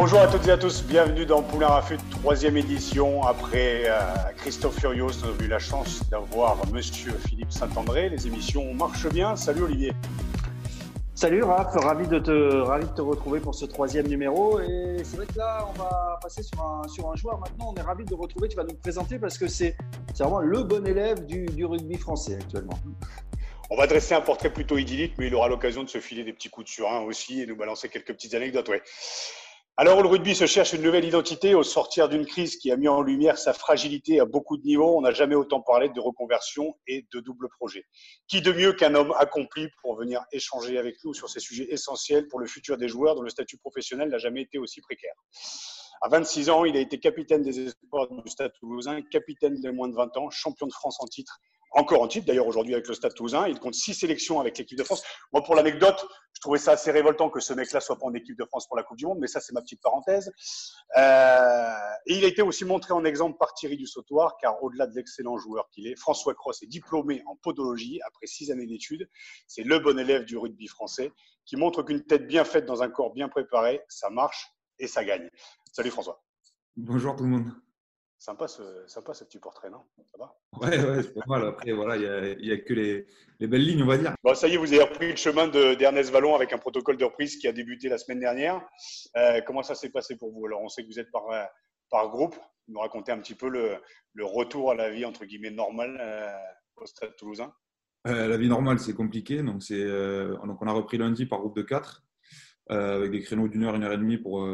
Bonjour à toutes et à tous, bienvenue dans Poulain Rafut, troisième édition. Après euh, Christophe Furios, nous avons eu la chance d'avoir Monsieur Philippe Saint-André. Les émissions marchent bien. Salut Olivier. Salut Raph, ravi de, te, ravi de te retrouver pour ce troisième numéro. Et c'est vrai que là, on va passer sur un, sur un joueur maintenant. On est ravi de te retrouver. Tu vas nous présenter parce que c'est vraiment le bon élève du, du rugby français actuellement. On va dresser un portrait plutôt idyllique, mais il aura l'occasion de se filer des petits coups de surin aussi et nous balancer quelques petites anecdotes. Ouais. Alors, le rugby se cherche une nouvelle identité au sortir d'une crise qui a mis en lumière sa fragilité à beaucoup de niveaux. On n'a jamais autant parlé de reconversion et de double projet. Qui de mieux qu'un homme accompli pour venir échanger avec nous sur ces sujets essentiels pour le futur des joueurs dont le statut professionnel n'a jamais été aussi précaire? À 26 ans, il a été capitaine des espoirs du Stade toulousain, capitaine des moins de 20 ans, champion de France en titre encore en titre d'ailleurs aujourd'hui avec le Stade Toulousain. Il compte six sélections avec l'équipe de France. Moi, pour l'anecdote, je trouvais ça assez révoltant que ce mec-là soit pas en équipe de France pour la Coupe du Monde, mais ça, c'est ma petite parenthèse. Euh, et il a été aussi montré en exemple par Thierry Dussautoir, car au-delà de l'excellent joueur qu'il est, François Cross est diplômé en podologie après six années d'études. C'est le bon élève du rugby français qui montre qu'une tête bien faite dans un corps bien préparé, ça marche et ça gagne. Salut François. Bonjour tout le monde. Sympa ce, sympa ce petit portrait, non? Ça va? Ouais, ouais c'est pas mal. Après, voilà, il n'y a, a, que les, les, belles lignes, on va dire. Bon, ça y est, vous avez repris le chemin d'Ernest Vallon avec un protocole de reprise qui a débuté la semaine dernière. Euh, comment ça s'est passé pour vous? Alors, on sait que vous êtes par, euh, par groupe. Vous nous racontez un petit peu le, le retour à la vie, entre guillemets, normale euh, au Stade toulousain? Euh, La vie normale, c'est compliqué. Donc, euh, donc, on a repris lundi par groupe de 4 avec des créneaux d'une heure, une heure et demie pour,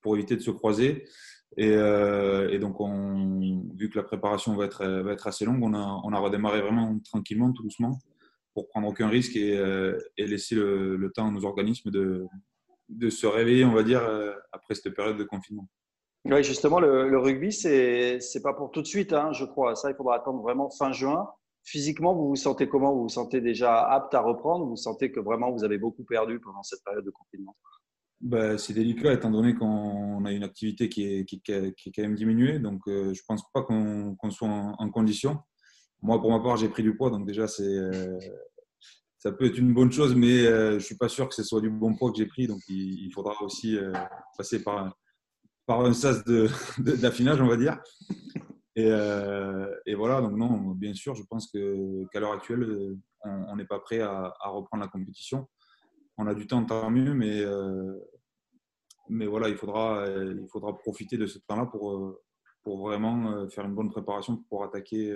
pour éviter de se croiser. Et, euh, et, donc, on, vu que la préparation va être, assez longue, on a, redémarré vraiment tranquillement, tout doucement, pour prendre aucun risque et, euh, laisser le, temps à nos organismes de, se réveiller, on va dire, euh, après cette période de confinement. Oui, justement, le, le rugby, c'est n'est pas pour tout de suite, hein, je crois. Ça, il faudra attendre vraiment fin juin. Physiquement, vous vous sentez comment? Vous vous sentez déjà apte à reprendre? Vous sentez que vraiment vous avez beaucoup perdu pendant cette période de confinement? Bah, c'est délicat étant donné qu'on a une activité qui est, qui, qui, est, quand même diminuée. Donc, euh, je ne pense pas qu'on soit en, condition. Moi, pour ma part, j'ai pris du poids. Donc, déjà, euh, ça peut être une bonne chose, mais euh, je ne suis pas sûr que ce soit du bon poids que j'ai pris. Donc, il, faudra aussi passer par, par un sas d'affinage, on va dire. Et, voilà, donc non, bien sûr, je pense qu'à l'heure actuelle, on n'est pas prêt à, reprendre la compétition on a du temps, tant mieux, mais, euh, mais voilà, il faudra, il faudra profiter de ce temps-là pour, euh, pour vraiment euh, faire une bonne préparation pour attaquer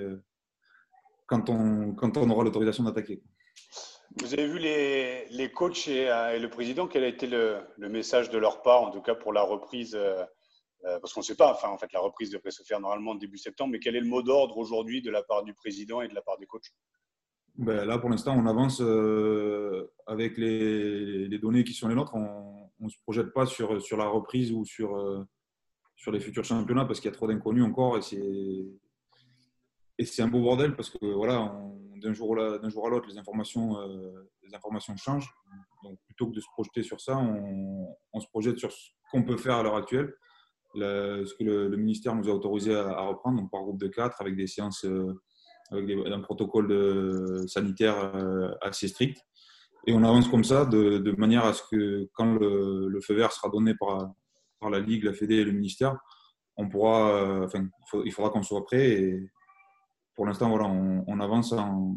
quand on, quand on aura l'autorisation d'attaquer. Vous avez vu les, les coachs et, le président, quel a été le, le, message de leur part, en tout cas pour la reprise Parce qu'on ne sait pas, enfin, en fait, la reprise devrait se faire normalement début septembre, mais quel est le mot d'ordre aujourd'hui de la part du président et de la part des coachs? Ben là, pour l'instant, on avance euh, avec les, données qui sont les nôtres. On ne se projette pas sur, sur la reprise ou sur, euh, sur les futurs championnats parce qu'il y a trop d'inconnus encore et c'est, un beau bordel parce que voilà, d'un jour, à l'autre, les informations, euh, les informations changent. Donc, plutôt que de se projeter sur ça, on, se projette sur ce qu'on peut faire à l'heure actuelle, le, ce que le, le, ministère nous a autorisé à, à, reprendre, donc par groupe de quatre avec des séances avec un protocole de, sanitaire euh, assez strict. Et on avance comme ça de, manière à ce que quand le, feu vert sera donné par, par la Ligue, la Fédé et le ministère, on pourra, euh, enfin, il faudra qu'on soit prêt. Et pour l'instant, voilà, on, avance en,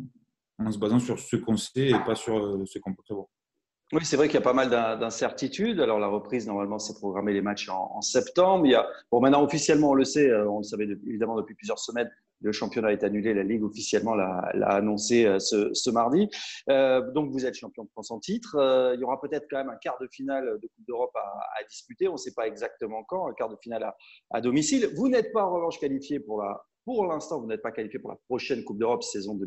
se basant sur ce qu'on sait et pas sur euh, ce qu'on peut prévoir. Oui, c'est vrai qu'il y a pas mal d'incertitudes. Alors, la reprise, normalement, c'est programmer les matchs en, septembre. Il y a, bon, maintenant, officiellement, on le sait, on le savait évidemment depuis plusieurs semaines, le championnat est annulé, la Ligue officiellement l'a annoncé euh, ce, ce mardi. Euh, donc vous êtes champion de France en titre. Euh, il y aura peut-être quand même un quart de finale de Coupe d'Europe à, à, disputer. On ne sait pas exactement quand, un quart de finale à, à domicile. Vous n'êtes pas en revanche qualifié pour la. Pour l'instant, vous n'êtes pas qualifié pour la prochaine Coupe d'Europe saison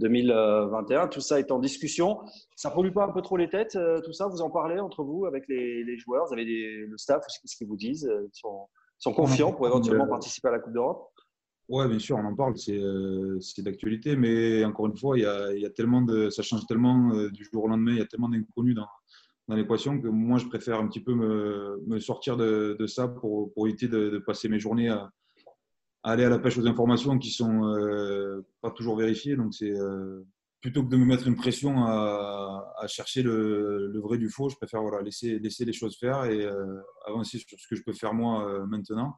2020-2021. Tout ça est en discussion. Ça ne pollue pas un peu trop les têtes, tout ça? Vous en parlez entre vous avec les, les joueurs? Vous avez des, le staff Qu'est-ce qu'ils vous disent Ils sont, sont confiants pour éventuellement participer à la Coupe d'Europe? Oui, bien sûr, on en parle, c'est euh, d'actualité, mais encore une fois, y a, tellement ça change tellement euh, du jour au lendemain, il y a tellement d'inconnus dans, l'équation que moi, je préfère un petit peu me, sortir de, ça pour, éviter de, passer mes journées à, aller à la pêche aux informations qui sont euh, pas toujours vérifiées. Donc, c'est plutôt que de me mettre une pression à, chercher le, vrai du faux, je préfère voilà, laisser, laisser les choses faire et avancer sur ce que je peux faire moi maintenant.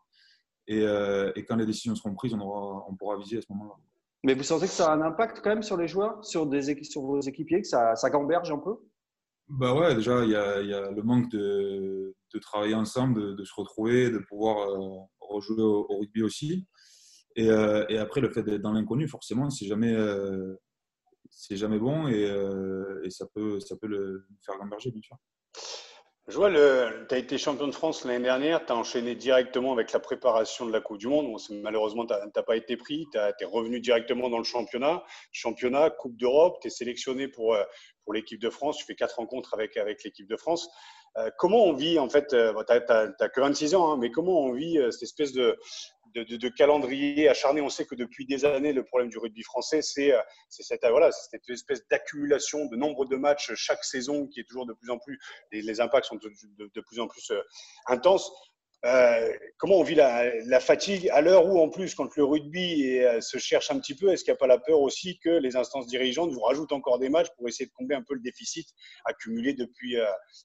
Et, et, quand les décisions seront prises, on, aura, on pourra viser à ce moment-là. Mais vous sentez que ça a un impact quand même sur les joueurs, sur, des, sur vos équipiers, que ça, ça gamberge un peu? Bah ouais, déjà, il y a, y a, le manque de, de travailler ensemble, de, se retrouver, de pouvoir rejouer au, rugby aussi. Et, et, après, le fait d'être dans l'inconnu, forcément, c'est jamais, c'est jamais bon et, euh, et, ça peut, ça peut le faire gamberger, bien sûr. Je vois, tu as été champion de France l'année dernière, tu as enchaîné directement avec la préparation de la Coupe du Monde. malheureusement, tu n'as pas été pris, tu es revenu directement dans le championnat. Championnat, Coupe d'Europe, tu es sélectionné pour, euh, pour l'équipe de France, tu fais quatre rencontres avec, avec l'équipe de France. Euh, comment on vit, en fait, tu n'as que 26 ans, hein, mais comment on vit cette espèce de, de, calendrier acharné. On sait que depuis des années, le problème du rugby français, c'est euh, cette, voilà, cette espèce d'accumulation de nombre de matchs chaque saison qui est toujours de plus en plus, les, les impacts sont de, plus en plus euh, intenses. Euh, comment on vit la, fatigue à l'heure où, en plus, quand le rugby se cherche un petit peu, est-ce qu'il n'y a pas la peur aussi que les instances dirigeantes vous rajoutent encore des matchs pour essayer de combler un peu le déficit accumulé depuis,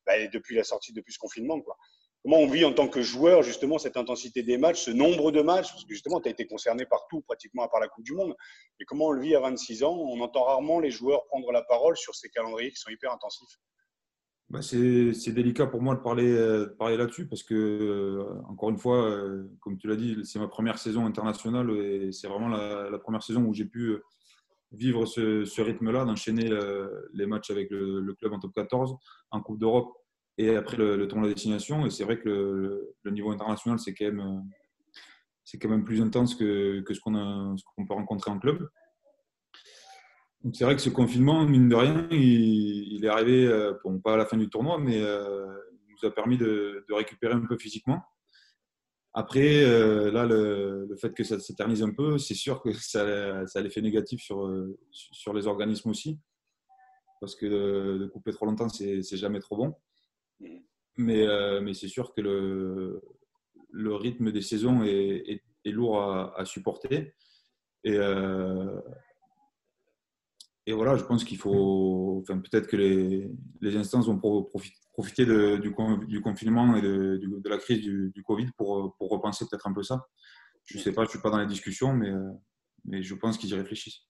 bah, depuis la sortie, depuis ce confinement quoi? Comment on vit en tant que joueur justement cette intensité des matchs, ce nombre de matchs, parce que justement tu as été concerné par tout, pratiquement à part la Coupe du Monde, et comment on le vit à 26 ans? On entend rarement les joueurs prendre la parole sur ces calendriers qui sont hyper intensifs. Bah c'est délicat pour moi de parler, euh, là-dessus parce que, euh, encore une fois, euh, comme tu l'as dit, c'est ma première saison internationale et c'est vraiment la, première saison où j'ai pu vivre ce, rythme-là, d'enchaîner les matchs avec le, le, club en top 14, en Coupe d'Europe et après le, le tournoi de destination. C'est vrai que le, niveau international, c'est quand, même, c'est quand même plus intense que, que ce, qu'on qu'on peut rencontrer en club. Donc c'est vrai que ce confinement, mine de rien, il, est arrivé, euh, bon, pas à la fin du tournoi, mais euh, il nous a permis de, récupérer un peu physiquement. Après, euh, là, le, fait que ça s'éternise un peu, c'est sûr que ça, ça a l'effet négatif sur, sur les organismes aussi. Parce que de couper trop longtemps, c'est jamais trop bon. Mais, euh, mais c'est sûr que le, le, rythme des saisons est, est, lourd à, supporter. Et, euh, et voilà, je pense qu'il faut. Enfin, peut-être que les, les, instances vont profiter de, du, du, confinement et de, de, la crise du, du, Covid pour, pour repenser peut-être un peu ça. Je ne sais pas, je ne suis pas dans les discussions, mais, mais je pense qu'ils y réfléchissent.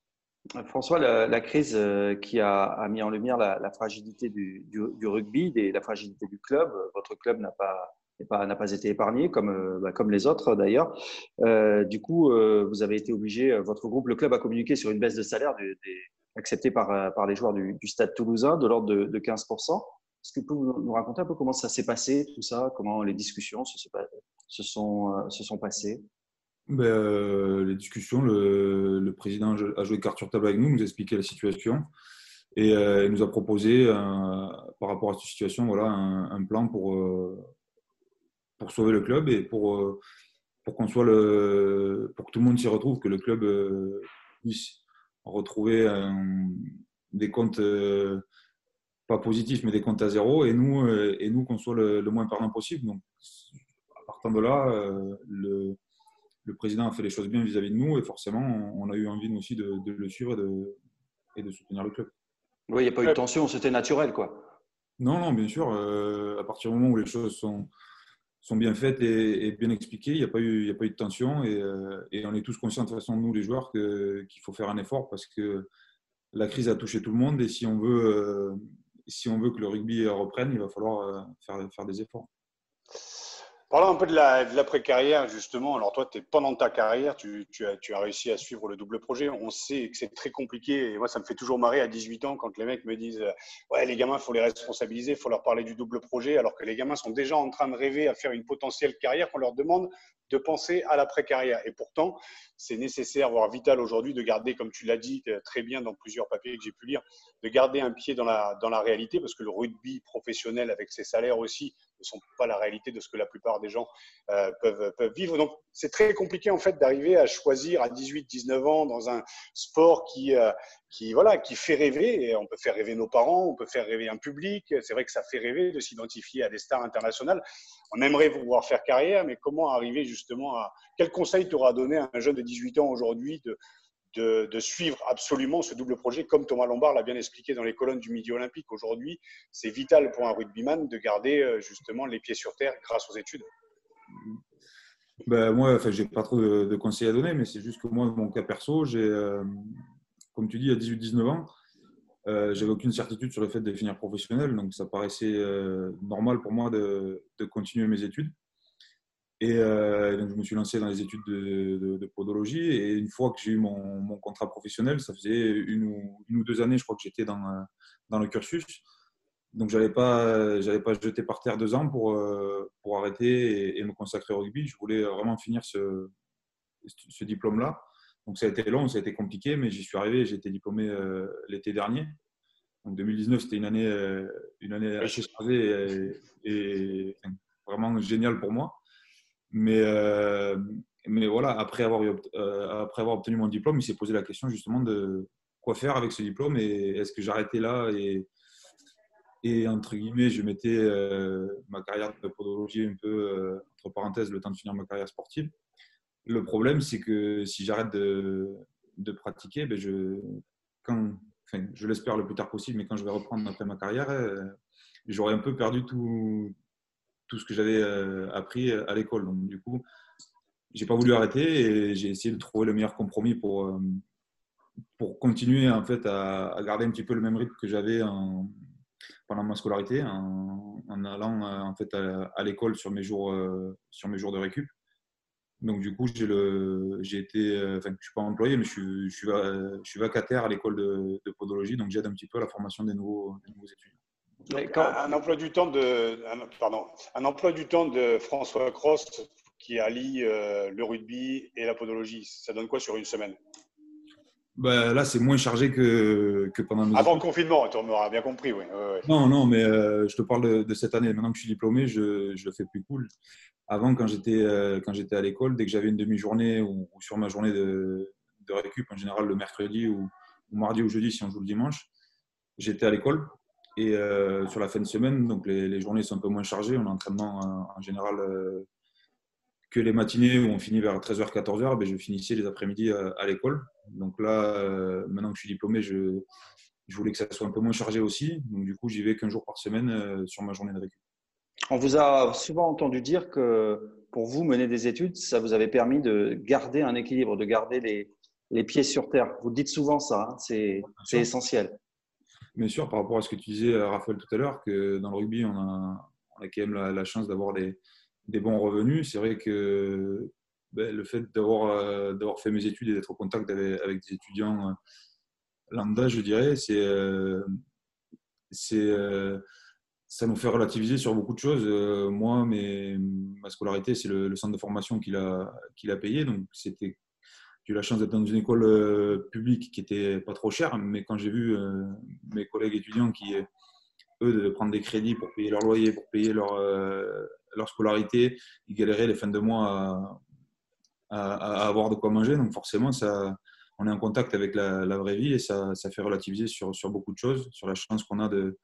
François, la, crise euh, qui a, mis en lumière la, fragilité du, rugby, et la fragilité du club, votre club n'a pas, n'a pas été épargné, comme, euh, bah, comme les autres d'ailleurs. Euh, du coup, vous avez été obligé, votre groupe, le club, a communiqué sur une baisse de salaire acceptée par, par les joueurs du, Stade toulousain de l'ordre de, 15%. Est-ce que vous pouvez nous raconter un peu comment ça s'est passé, tout ça, comment les discussions se, se, sont, se sont passées? Ben, euh, Les discussions, le, président a joué carte sur table avec nous, nous a expliqué la situation et euh, nous a proposé, euh, par rapport à cette situation, voilà, un, plan pour, pour sauver le club et pour, pour, qu'on soit le, pour que tout le monde s'y retrouve, que le club puisse retrouver des comptes pas positifs, mais des comptes à zéro et nous, et nous qu'on soit le, le, moins perdant possible. Donc, à partir de là, le le président a fait les choses bien vis-à-vis de nous et forcément, on a eu envie nous aussi de, le suivre et de, soutenir le club. Oui, il n'y a pas eu de tension, c'était naturel, quoi. Non, non, bien sûr. Euh, à partir du moment où les choses sont, sont bien faites et, bien expliquées, il n'y a, pas eu, a pas eu de tension euh, et, on est tous conscients de toute façon, nous les joueurs, qu'il faut faire un effort parce que la crise a touché tout le monde et si on veut, euh, si on veut que le rugby reprenne, il va falloir faire, faire des efforts. Parlons un peu de l'après-carrière, justement. Alors, toi, es, pendant ta carrière, tu, as, tu, as, réussi à suivre le double projet. On sait que c'est très compliqué. Et moi, ça me fait toujours marrer à 18 ans quand les mecs me disent Ouais, les gamins, il faut les responsabiliser, il faut leur parler du double projet. Alors que les gamins sont déjà en train de rêver à faire une potentielle carrière qu'on leur demande de penser à l'après-carrière. Et pourtant, c'est nécessaire, voire vital aujourd'hui, de garder, comme tu l'as dit euh, très bien dans plusieurs papiers que j'ai pu lire, de garder un pied dans la, dans la réalité, parce que le rugby professionnel, avec ses salaires aussi, ne sont pas la réalité de ce que la plupart des gens euh, peuvent, peuvent vivre. Donc, c'est très compliqué en fait d'arriver à choisir à 18-19 ans dans un sport qui, euh, qui, voilà, qui fait rêver. Et on peut faire rêver nos parents, on peut faire rêver un public. C'est vrai que ça fait rêver de s'identifier à des stars internationales. On aimerait pouvoir faire carrière, mais comment arriver justement à. Quel conseil tu auras donné à un jeune de 18 ans aujourd'hui de, de, suivre absolument ce double projet, comme Thomas Lombard l'a bien expliqué dans les colonnes du Midi Olympique? Aujourd'hui, c'est vital pour un rugbyman de garder euh, justement les pieds sur terre grâce aux études. Ben, moi, enfin, j'ai pas trop de, conseils à donner, mais c'est juste que moi, mon cas perso, j'ai, euh, comme tu dis, à 18-19 ans, euh, j'avais aucune certitude sur le fait de finir professionnel, donc ça paraissait normal pour moi de, continuer mes études. Et euh, donc, je me suis lancé dans les études de, podologie. Et une fois que j'ai eu mon, contrat professionnel, ça faisait une ou, deux années, je crois que j'étais dans, euh, le cursus. Donc, je n'allais pas, pas jeter par terre deux ans pour, euh, pour arrêter et, me consacrer au rugby. Je voulais vraiment finir ce diplôme-là. Donc, ça a été long, ça a été compliqué, mais j'y suis arrivé. J'ai été diplômé l'été dernier. Donc, 2019, c'était une année, une année assez chargée et, vraiment géniale pour moi. Mais, euh, mais voilà, après avoir, euh, après avoir obtenu mon diplôme, il s'est posé la question justement de quoi faire avec ce diplôme et est-ce que j'arrêtais là et, et entre guillemets, je mettais euh, ma carrière de podologie un peu entre parenthèses le temps de finir ma carrière sportive. Le problème, c'est que si j'arrête de, pratiquer, ben je, l'espère le plus tard possible, mais quand je vais reprendre après ma carrière, j'aurai un peu perdu tout, ce que j'avais euh, appris euh, à l'école. Donc, du coup, j'ai pas voulu arrêter et j'ai essayé de trouver le meilleur compromis pour, euh, continuer en fait à, garder un petit peu le même rythme que j'avais pendant ma scolarité, en, allant en fait à, l'école sur mes jours de récup. Donc du coup, j'ai le j'ai été, enfin, je suis pas employé, mais je suis, je suis, je suis vacataire à l'école de, de podologie, donc j'aide un petit peu à la formation des nouveaux, des nouveaux étudiants. Un, emploi du temps de, pardon, un emploi du temps de François Cross qui allie euh, le rugby et la podologie, ça donne quoi sur une semaine? Ben, Là, c'est moins chargé que, que pendant nos Avant le confinement, tu m'auras bien compris, oui. Non, non, mais euh, je te parle de, cette année. Maintenant que je suis diplômé, je, je le fais plus cool. Avant, quand j'étais euh, quand j'étais à l'école, dès que j'avais une demi-journée ou, sur ma journée de, de récup, en général le mercredi ou, ou mardi ou jeudi si on joue le dimanche, j'étais à l'école et euh, sur la fin de semaine, donc les, journées sont un peu moins chargées. On a entraînement euh, en, général que les matinées où on finit vers 13h, 14h. Ben, je finissais les après-midi à, l'école. Donc là, maintenant que je suis diplômé, je, je, voulais que ça soit un peu moins chargé aussi. Donc du coup, j'y vais qu'un jour par semaine sur ma journée de récup. On vous a souvent entendu dire que pour vous, mener des études, ça vous avait permis de garder un équilibre, de garder les, les pieds sur terre. Vous dites souvent ça, hein, c'est essentiel bien sûr, par rapport à ce que tu disais, euh, Raphaël, tout à l'heure, que dans le rugby, on a, on a quand même la, chance d'avoir des, des, bons revenus. C'est vrai que ben, le fait d'avoir euh, d'avoir fait mes études et d'être au contact avec, des étudiants euh, lambda, je dirais, c'est c'est ça nous fait relativiser sur beaucoup de choses. moi, ma scolarité, c'est le, centre de formation qu'il a, qu'il a payé. Donc, j'ai eu la chance d'être dans une école euh, publique qui était pas trop chère, mais quand j'ai vu euh, mes collègues étudiants qui, eux, de prendre des crédits pour payer leur loyer, pour payer leur, euh, leur scolarité, ils galéraient les fins de mois à, avoir de quoi manger. Donc forcément, ça, on est en contact avec la, vraie vie et ça, ça, fait relativiser sur, sur, beaucoup de choses, sur la chance qu'on a de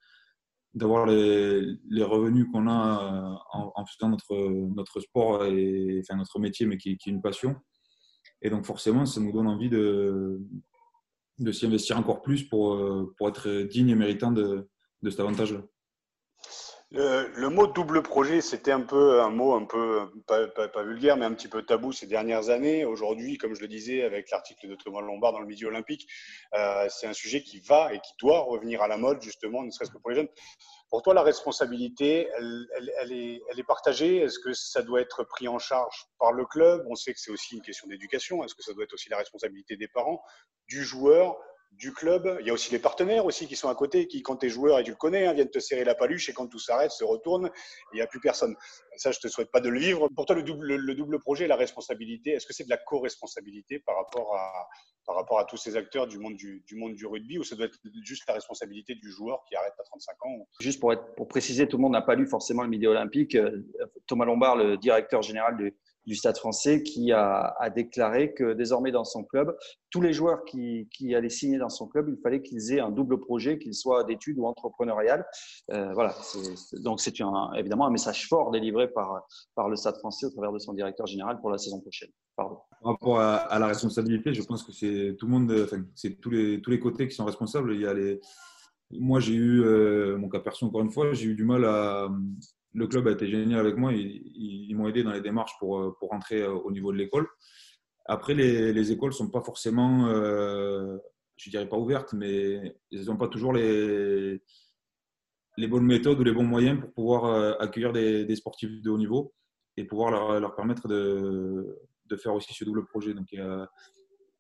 d'avoir les, les, revenus qu'on a en, faisant notre, notre sport et enfin notre métier, mais qui, qui est une passion. Et donc forcément, ça nous donne envie de, de s'y investir encore plus pour, euh, pour être digne et méritant de, de cet avantage-là. Le, mot double projet, c'était un peu un mot un peu pas, pas, vulgaire, mais un petit peu tabou ces dernières années. Aujourd'hui, comme je le disais avec l'article de Thomas Lombard dans le Midi Olympique, euh, c'est un sujet qui va et qui doit revenir à la mode, justement, ne serait-ce que pour les jeunes. Pour toi, la responsabilité, elle, est, elle est, partagée? Est-ce que ça doit être pris en charge par le club? On sait que c'est aussi une question d'éducation. Est-ce que ça doit être aussi la responsabilité des parents, du joueur du club. Il y a aussi les partenaires aussi qui sont à côté, qui, quand tu es joueur et tu le connais, hein, viennent te serrer la paluche et quand tout s'arrête, se retournent il n'y a plus personne. Ça, je te souhaite pas de le vivre. Pour toi, le double, le double projet, la responsabilité, est-ce que c'est de la co-responsabilité par rapport à par rapport à tous ces acteurs du monde du, monde du rugby ou ça doit être juste la responsabilité du joueur qui arrête à 35 ans Juste pour, être, pour préciser, tout le monde n'a pas lu forcément le Midi Olympique. Euh, Thomas Lombard, le directeur général du, du Stade français qui a, déclaré que désormais dans son club, tous les joueurs qui, allaient signer dans son club, il fallait qu'ils aient un double projet, qu'il soit d'études ou entrepreneurial. Euh, voilà, donc c'est évidemment un message fort délivré par, par le Stade français au travers de son directeur général pour la saison prochaine. Pardon. par rapport à, la responsabilité, je pense que c'est tout le monde, enfin, c'est tous les, tous les côtés qui sont responsables. Il y a les, moi, j'ai eu, euh, mon cas perso encore une fois, j'ai eu du mal à. Le club a été génial avec moi. Ils, m'ont aidé dans les démarches pour, pour rentrer au niveau de l'école. Après, les, les écoles ne sont pas forcément, euh, je dirais pas ouvertes, mais elles n'ont pas toujours les, les bonnes méthodes ou les bons moyens pour pouvoir euh, accueillir des, sportifs de haut niveau et pouvoir leur, leur permettre de, de, faire aussi ce double projet. Donc, il y a,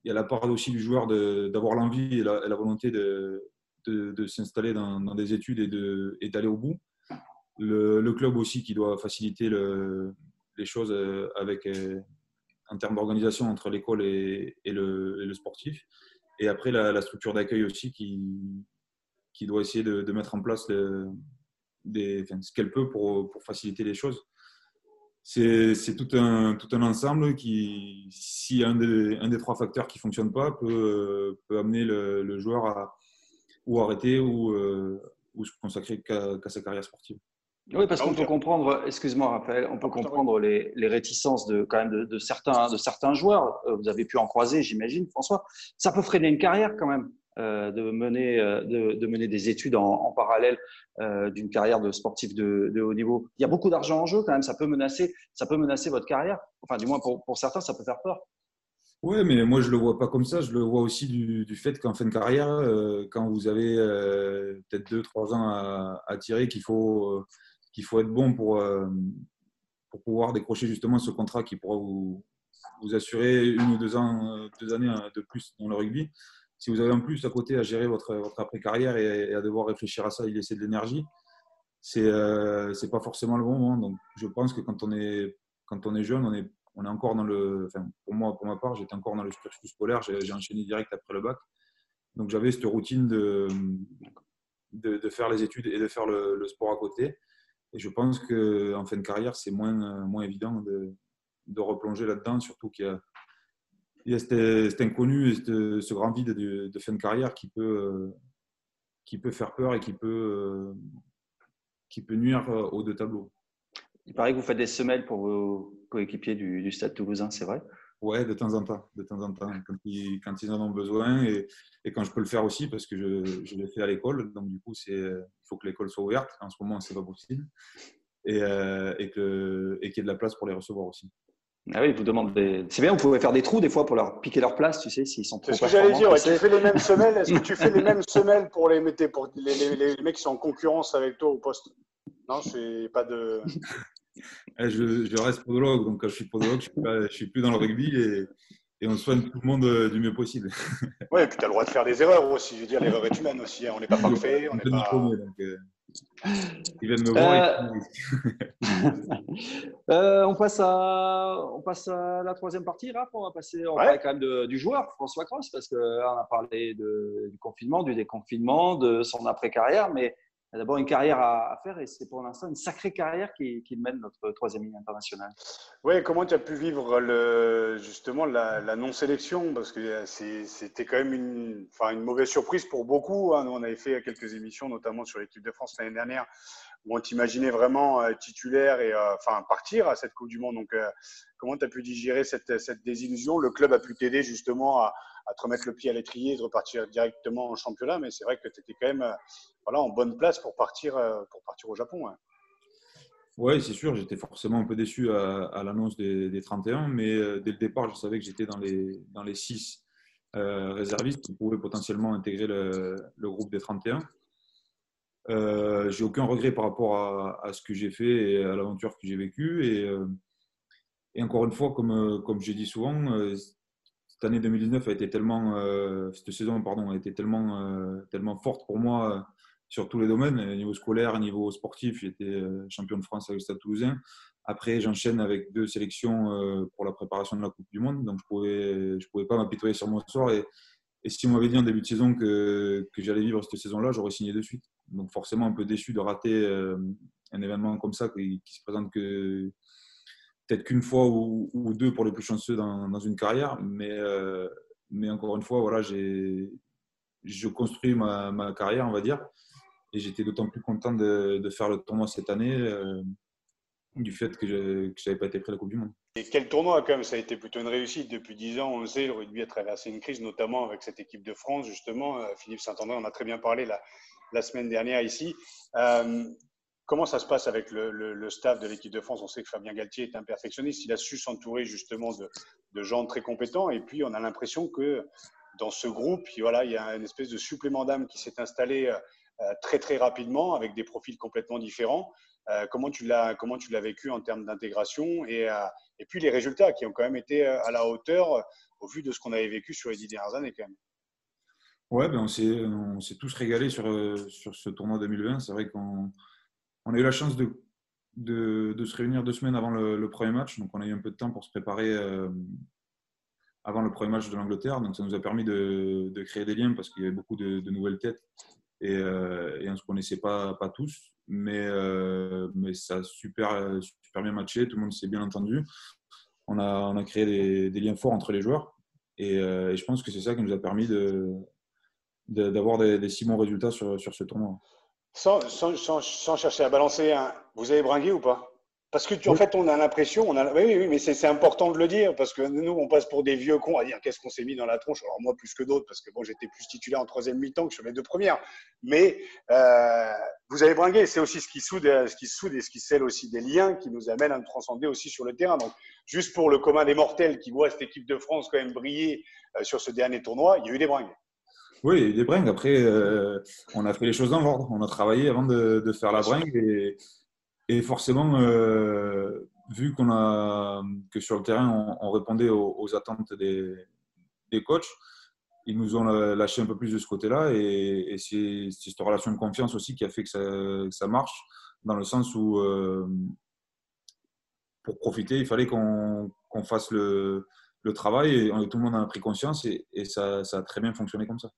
il y a la part aussi du joueur d'avoir l'envie et la, volonté de, de, de s'installer dans, dans, des études et d'aller au bout. Le, club aussi qui doit faciliter le, les choses euh, avec, euh, en termes d'organisation entre l'école et, le, sportif. Et après, la, structure d'accueil aussi qui, qui doit essayer de, mettre en place ce qu'elle peut pour, faciliter les choses c'est tout un, tout un ensemble qui, si un des, trois facteurs qui ne fonctionne pas, peut, amener le, joueur à ou arrêter ou, euh, ou se consacrer qu'à sa carrière sportive. Oui, parce qu'on peut comprendre, excuse-moi Raphaël, on peut comprendre les, les, réticences de, quand même de, de, certains, de certains joueurs. Euh, vous avez pu en croiser, j'imagine, François. Ça peut freiner une carrière quand même. Euh, de, mener, euh, de, de, mener des études en, en parallèle euh, d'une carrière de sportif de, de, haut niveau. Il y a beaucoup d'argent en jeu quand même, ça peut menacer, ça peut menacer votre carrière. Enfin, du moins pour, pour certains, ça peut faire peur. Oui, mais moi je ne le vois pas comme ça. Je le vois aussi du, du fait qu'en fin de carrière, euh, quand vous avez peut-être 2-3 ans à, à tirer, qu'il faut, qu'il faut être bon pour, pour pouvoir décrocher justement ce contrat qui pourra vous, vous assurer une ou deux, ans, deux années de plus dans le rugby si vous avez en plus à côté à gérer votre, votre après-carrière et, à devoir réfléchir à ça et laisser de l'énergie, c'est euh, pas forcément le bon moment. Donc, je pense que quand on est, quand on est jeune, on est, on est encore dans le. Enfin, pour moi, pour ma part, j'étais encore dans le cursus scolaire. J'ai enchaîné direct après le bac. Donc, j'avais cette routine de, de, faire les études et de faire le sport à côté. Et je pense qu'en fin de carrière, c'est moins, moins évident de, de replonger là-dedans, surtout qu'il y a il y a cet, inconnu et ce grand vide de, de, fin de carrière qui peut, euh, qui peut faire peur et qui peut, euh, qui peut nuire euh, aux deux tableaux. Il paraît que vous faites des semelles pour vos coéquipiers du, du Stade toulousain, c'est vrai? Ouais, de temps en temps, de temps en temps, quand ils, quand ils en ont besoin et, et, quand je peux le faire aussi parce que je, je l'ai fait à l'école. Donc du coup, il faut que l'école soit ouverte. En ce moment, c'est pas possible et, euh, et que et qu'il y ait de la place pour les recevoir aussi. Ah oui, vous demandez. C'est bien, vous pouvez faire des trous des fois pour leur piquer leur place, tu sais, s'ils sont trop. C'est ce que j'allais dire. Ouais, tu fais les mêmes semelles. Est-ce que tu fais les mêmes semelles pour les mettre pour les, les, les, mecs qui sont en concurrence avec toi au poste? Non, c'est pas de. Eh, je, je, reste podologue, donc quand je suis podologue, je ne suis, suis, plus dans le rugby et, et, on soigne tout le monde euh, du mieux possible. Oui, et puis tu as le droit de faire des erreurs aussi. Je veux dire, l'erreur est humaine aussi. Hein. On n'est pas parfait. On n'est pas. donc, euh... Ils viennent me voir. Euh... euh, on, passe à, on passe à la troisième partie, Raph. On va passer, on ouais. quand même de, du joueur, François Cross, parce qu'on a parlé de, du confinement, du déconfinement, de son après-carrière, mais a d'abord une carrière à, faire et c'est pour l'instant une sacrée carrière qui, qui, mène notre troisième ligne internationale. Oui, comment tu as pu vivre justement la, non-sélection? Parce que c'était quand même une, enfin, une mauvaise surprise pour beaucoup. Hein. Nous, on avait fait quelques émissions, notamment sur l'équipe de France l'année dernière, où on t'imaginait vraiment euh, titulaire et euh, enfin partir à cette Coupe du Monde. Donc, euh, comment tu as pu digérer cette désillusion? Le club a pu t'aider justement à, à, te remettre le pied à l'étrier et de repartir directement en championnat, mais c'est vrai que tu étais quand même voilà, en bonne place pour partir, pour partir au Japon. Hein. Oui, c'est sûr, j'étais forcément un peu déçu à, l'annonce des, des, 31, mais dès le départ, je savais que j'étais dans les, dans les 6 euh, réservistes qui pouvaient potentiellement intégrer le, groupe des 31. Euh, j'ai aucun regret par rapport à, ce que j'ai fait et à l'aventure que j'ai vécue. Et, euh, et, encore une fois, comme, euh, comme j'ai dit souvent, euh, cette année 2019 a été tellement, euh, cette saison pardon, a été tellement, tellement forte pour moi sur tous les domaines, au niveau scolaire, au niveau sportif. J'étais champion de France avec le Stade Toulousain. Après, j'enchaîne avec deux sélections pour la préparation de la Coupe du Monde, donc je pouvais, je pouvais pas m'apitoyer sur mon sort et, si on m'avait dit en début de saison que, j'allais vivre cette saison-là, j'aurais signé de suite. Donc forcément un peu déçu de rater euh, un événement comme ça qui, qui se présente que peut-être qu'une fois ou, deux pour les plus chanceux dans, une carrière. Mais, euh, mais encore une fois, voilà, je construis ma, ma, carrière, on va dire. Et j'étais d'autant plus content de, de, faire le tournoi cette année. Euh, du fait que je n'avais pas été pris à la Coupe du Monde. Et quel tournoi, quand même, ça a été plutôt une réussite. Depuis dix ans, on le sait, le rugby a traversé une crise, notamment avec cette équipe de France, justement. Euh, Philippe Saint-André, on a très bien parlé la, la semaine dernière ici. Comment ça se passe avec le, le, staff de l'équipe de France? On sait que Fabien Galtier est un perfectionniste. Il a su s'entourer justement de, de, gens très compétents. Et puis, on a l'impression que dans ce groupe, voilà, il y a une espèce de supplément d'âme qui s'est installé euh, très, très rapidement avec des profils complètement différents. Euh, comment tu l'as comment tu l'as vécu en termes d'intégration et, euh, et puis les résultats qui ont quand même été euh, à la hauteur au vu de ce qu'on avait vécu sur les dix dernières années quand même? Ouais, ben on s'est on s'est tous régalés sur sur ce tournoi 2020. C'est vrai qu'on on a eu la chance de, se réunir deux semaines avant le, premier match, donc on a eu un peu de temps pour se préparer avant le premier match de l'Angleterre. Donc ça nous a permis de, créer des liens parce qu'il y avait beaucoup de, nouvelles têtes et, et on ne se connaissait pas, tous mais, euh, mais ça a super, super bien matché, tout le monde s'est bien entendu. On a, on créé des, liens forts entre les joueurs et, euh, je pense que c'est ça qui nous a permis d'avoir de, des, si bons résultats sur ce tournoi. Sans, sans, sans, chercher à balancer, vous avez bringué ou pas? Parce que, tu, en fait, on a l'impression, on a, oui, oui, mais c'est important de le dire, parce que nous, on passe pour des vieux cons à dire qu'est-ce qu'on s'est mis dans la tronche. Alors, moi, plus que d'autres, parce que bon, j'étais plus titulaire en troisième mi-temps que sur les deux premières. Mais euh, vous avez bringué, c'est aussi ce qui, soude, ce qui soude et ce qui scelle aussi des liens qui nous amènent à nous transcender aussi sur le terrain. Donc, juste pour le commun des mortels qui voit cette équipe de France quand même briller euh, sur ce dernier tournoi, il y a eu des bringues. Oui, des bringues. Après, euh, on a fait les choses dans l'ordre. On a travaillé avant de, faire la bringue et forcément, euh, vu a que sur le terrain, on, répondait aux, attentes des, des, coachs, ils nous ont lâché un peu plus de ce côté-là. Et, c'est cette relation de confiance aussi qui a fait que ça, marche, dans le sens où, euh, pour profiter, il fallait qu'on fasse le, le, travail. Et tout le monde en a pris conscience et, ça, a très bien fonctionné comme ça.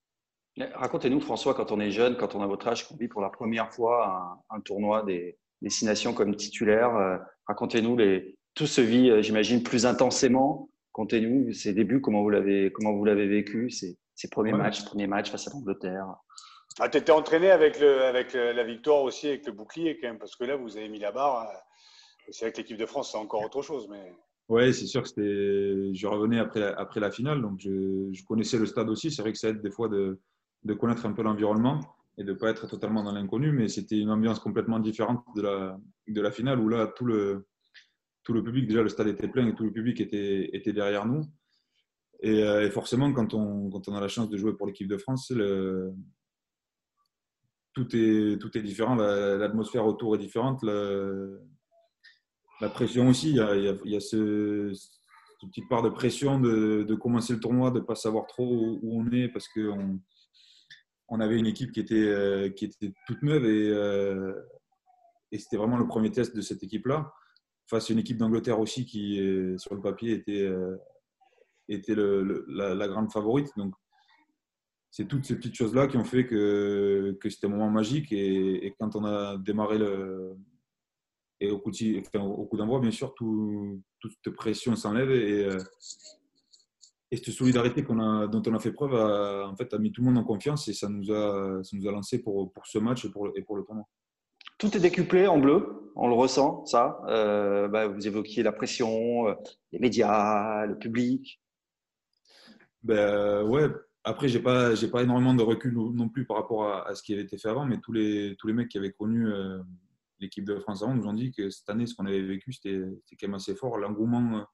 Racontez-nous, François, quand on est jeune, quand on a votre âge, qu'on vit pour la première fois un, un tournoi des, destination comme titulaire. Euh, racontez-nous, les... tout se vit, euh, j'imagine, plus intensément. Contez-nous ces débuts, comment vous l'avez, comment vous l'avez vécu, ces, ces premiers matchs, premiers matchs face à l'Angleterre. Ah, tu étais entraîné avec, le, avec la victoire aussi, avec le bouclier quand même, parce que là, vous avez mis la barre. Euh, c'est avec l'équipe de France, c'est encore autre chose. Mais... Oui, c'est sûr que c'était. Je revenais après la, après la finale, donc je, je connaissais le stade aussi. C'est vrai que ça aide des fois de, de connaître un peu l'environnement et de ne pas être totalement dans l'inconnu, mais c'était une ambiance complètement différente de la, de la finale où là, tout le, tout le public, déjà le stade était plein et tout le public était, était derrière nous. Et, euh, forcément, quand on, quand on a la chance de jouer pour l'équipe de France, tout, est, tout est différent, l'atmosphère autour est différente, la, la pression aussi, il y a, il y a, ce, cette petite part de pression de, de commencer le tournoi, de ne pas savoir trop où on est parce qu'on on avait une équipe qui était, euh, qui était toute neuve et, euh, et c'était vraiment le premier test de cette équipe-là. Face à une équipe d'Angleterre aussi qui, euh, sur le papier, était, était la, grande favorite. Donc, c'est toutes ces petites choses-là qui ont fait que, que c'était un moment magique. Et, quand on a démarré le. Et au coup, d'envoi, bien sûr, tout, toute pression s'enlève et, et cette solidarité a, dont on a fait preuve a, en fait, a mis tout le monde en confiance et ça nous a, ça nous a lancé pour, pour ce match et pour, et pour le tournoi. Tout est décuplé en bleu, on le ressent, ça. Euh, bah, vous évoquiez la pression, euh, les médias, le public. Ben, ouais, après, je n'ai pas, pas énormément de recul non plus par rapport à, ce qui avait été fait avant, mais tous les, tous les mecs qui avaient connu euh, l'équipe de France avant nous ont dit que cette année, ce qu'on avait vécu, c'était quand même assez fort. L'engouement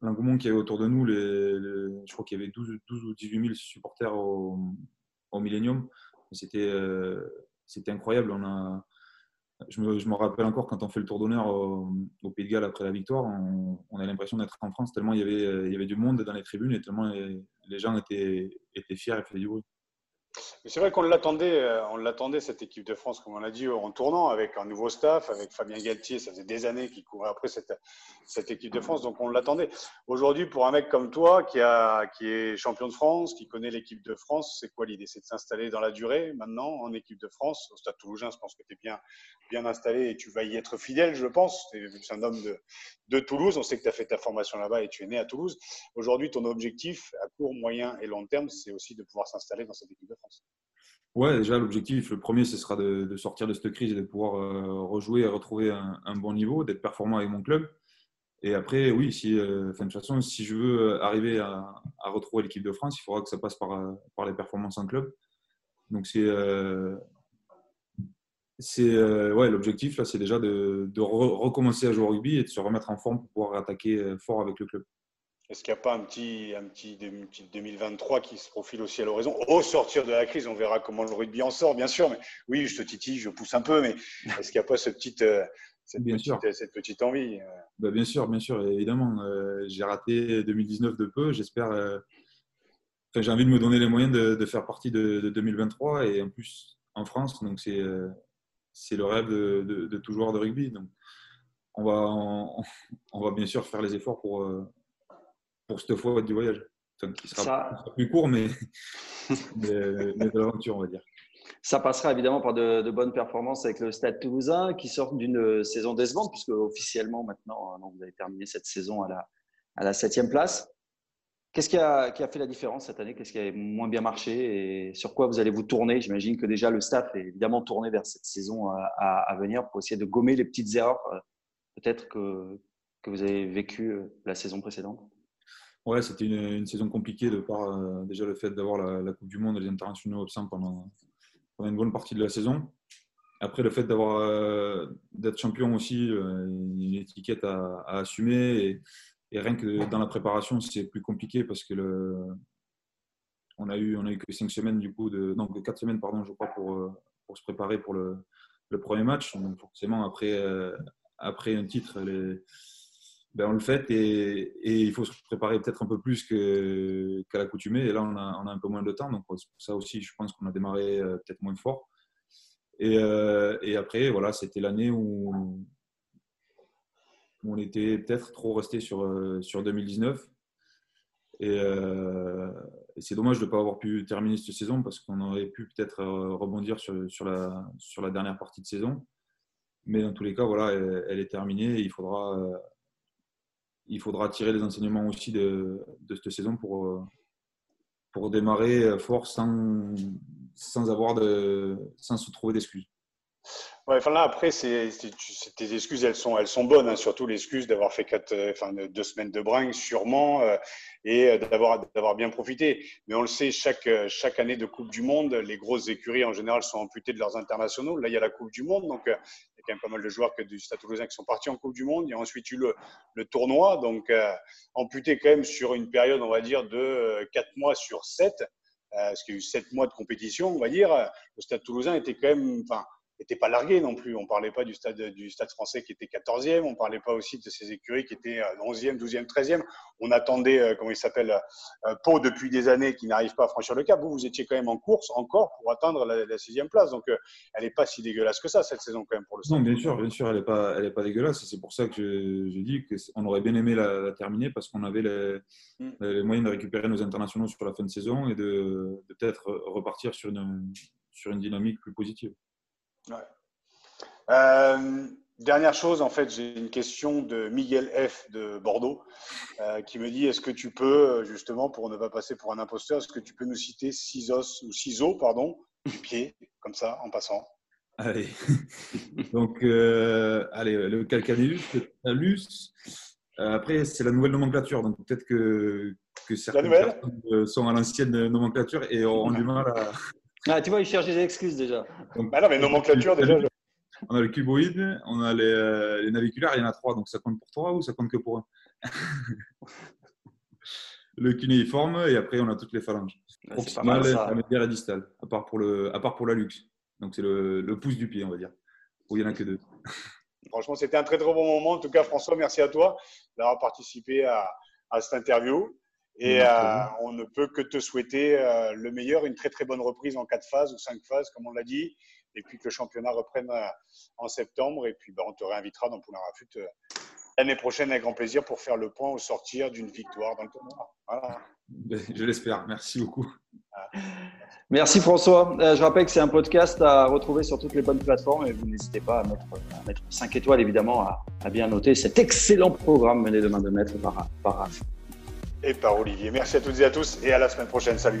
l'engouement qu'il y avait autour de nous. Je crois qu'il y avait 12, 12, ou 18 000 supporters au, Millennium. C'était euh, c'était incroyable. On a, je me, rappelle encore quand on fait le tour d'honneur au, Pays de Galles après la victoire, on, a l'impression d'être en France tellement il y, avait, du monde dans les tribunes et tellement les, les gens étaient, étaient fiers et faisaient du bruit. C'est vrai qu'on l'attendait, euh, on l'attendait cette équipe de France, comme on l'a dit, en tournant avec un nouveau staff, avec Fabien Galtier. Ça faisait des années qu'il courait après cette, cette équipe de France, donc on l'attendait. Aujourd'hui, pour un mec comme toi, qui, a, qui est champion de France, qui connaît l'équipe de France, c'est quoi l'idée? C'est de s'installer dans la durée maintenant en équipe de France? Au Stade Toulousain, je pense que tu es bien, bien installé et tu vas y être fidèle, je pense. Tu es un homme de, de Toulouse. On sait que tu as fait ta formation là-bas et tu es né à Toulouse. Aujourd'hui, ton objectif à court, moyen et long terme, c'est aussi de pouvoir s'installer dans cette équipe de France. Ouais, déjà, l'objectif, le premier, ce sera de, sortir de cette crise et de pouvoir euh, rejouer et retrouver un, bon niveau, d'être performant avec mon club. Et après, oui, si, euh, de toute façon, si je veux arriver à, retrouver l'équipe de France, il faudra que ça passe par, par les performances en club. Donc, c'est. Euh, c'est ouais, l'objectif, là, c'est déjà de, recommencer à jouer au rugby et de se remettre en forme pour pouvoir attaquer fort avec le club. Est-ce qu'il n'y a pas un petit, un petit 2023 qui se profile aussi à l'horizon Au sortir de la crise, on verra comment le rugby en sort, bien sûr. Mais oui, je te titille, je pousse un peu, mais est-ce qu'il n'y a pas ce petit, euh, cette, bien petite, sûr. cette petite envie euh? bah, Bien sûr, bien sûr, évidemment. Euh, j'ai raté 2019 de peu. J'espère. j'ai envie de me donner les moyens de, faire partie de, 2023 et en plus en France. Donc, c'est, c'est le rêve de, de, tout joueur de rugby. Donc, on va, on va bien sûr faire les efforts pour pour cette fois du voyage. qui sera, plus court, mais, de l'aventure, on va dire. Ça passera évidemment par de, bonnes performances avec le Stade Toulousain qui sort d'une saison décevante, puisque officiellement maintenant, vous avez terminé cette saison à la, à la septième place. Qu'est-ce qui a, qui a, fait la différence cette année? Qu'est-ce qui a moins bien marché? Et sur quoi vous allez vous tourner? J'imagine que déjà le staff est évidemment tourné vers cette saison à, à, venir pour essayer de gommer les petites erreurs euh, peut-être que, que vous avez vécues euh, la saison précédente. Ouais, c'était une, saison compliquée de par euh, déjà le fait d'avoir la, Coupe du Monde et les internationaux absents pendant, pendant, une bonne partie de la saison. Après, le fait d'avoir euh, d'être champion aussi, euh, une étiquette à, assumer. Et, rien que dans la préparation, c'est plus compliqué parce que le, on a eu on a eu que cinq semaines du coup de non quatre semaines pardon, je crois pour pour se préparer pour le, le premier match. Donc forcément après après un titre les ben, on le fait et, il faut se préparer peut-être un peu plus qu'à l'accoutumée. Et là, on a, un peu moins de temps. Donc, ça aussi, je pense qu'on a démarré euh, peut-être moins fort. Et, euh, et après, voilà, c'était l'année où, on était peut-être trop resté sur, euh, sur 2019. Et, c'est dommage de ne pas avoir pu terminer cette saison parce qu'on aurait pu peut-être rebondir sur, sur la dernière partie de saison. Mais dans tous les cas, voilà, elle, elle est terminée. Et il faudra il faudra tirer les enseignements aussi de, cette saison pour, euh, démarrer fort sans, sans, avoir de, sans se trouver d'excuses. Ouais, enfin là, après, c'est, tes excuses, elles sont, elles sont bonnes, hein, surtout l'excuse d'avoir fait quatre, euh, enfin, deux semaines de bringue, sûrement, euh, et d'avoir, d'avoir bien profité. Mais on le sait, chaque, chaque année de Coupe du Monde, les grosses écuries en général sont amputées de leurs internationaux. Là, il y a la Coupe du Monde, donc quand même pas mal de joueurs que du Stade Toulousain qui sont partis en Coupe du Monde. Il y a ensuite eu le, le tournoi, donc euh, amputé quand même sur une période, on va dire, de 4 euh, mois sur 7, euh, parce qu'il y a eu 7 mois de compétition, on va dire. Le Stade Toulousain était quand même, enfin, n'était pas largué non plus. On ne parlait pas du stade, du stade français qui était 14e, on ne parlait pas aussi de ces écuries qui étaient 11e, 12e, 13e. On attendait, euh, comment il s'appelle, euh, Pau depuis des années qui n'arrive pas à franchir le cap. Vous, vous étiez quand même en course encore pour atteindre la, sixième place. Donc, euh, elle n'est pas si dégueulasse que ça, cette saison quand même pour le stade. Non, bien sûr, bien sûr, elle n'est pas, elle est pas dégueulasse. C'est pour ça que je, dis qu'on aurait bien aimé la, terminer parce qu'on avait hmm. les, moyens de récupérer nos internationaux sur la fin de saison et de, de peut-être repartir sur une, sur une dynamique plus positive. Ouais. Euh, dernière chose, en fait, j'ai une question de Miguel F de Bordeaux euh, qui me dit est-ce que tu peux, justement, pour ne pas passer pour un imposteur, est-ce que tu peux nous citer six os ou ciseaux, pardon, du pied, comme ça, en passant? Allez. Donc, euh, allez, le calcanus, le talus. après, c'est la nouvelle nomenclature, donc peut-être que, que certaines personnes sont à l'ancienne nomenclature et auront du mal à. Ah, tu vois, il cherche des excuses déjà. Donc, bah non, mais nomenclature déjà. On a le cuboïde, on a euh, les, naviculaires, il y en a trois, donc ça compte pour trois ou ça compte que pour un? Le cunéiforme et après on a toutes les phalanges. Proximal, la et distale, à part pour, le, à part pour la luxe. Donc c'est le, pouce du pied, on va dire, où il n'y en a que deux. Franchement, c'était un très très bon moment. En tout cas, François, merci à toi d'avoir participé à, cette interview. Et euh, on ne peut que te souhaiter euh, le meilleur, une très très bonne reprise en quatre phases ou cinq phases, comme on l'a dit et puis que le championnat reprenne euh, en septembre. Et puis, bah, on te réinvitera dans Poulain Rafut euh, l'année prochaine avec grand plaisir pour faire le point au sortir d'une victoire dans le tournoi. Ben, je l'espère. Merci beaucoup. Merci François. Euh, je rappelle que c'est un podcast à retrouver sur toutes les bonnes plateformes et vous n'hésitez pas à mettre, à mettre 5 étoiles évidemment, à, bien noter cet excellent programme mené de main de maître par, par Et par Olivier. Merci à toutes et à tous et à la semaine prochaine. Salut.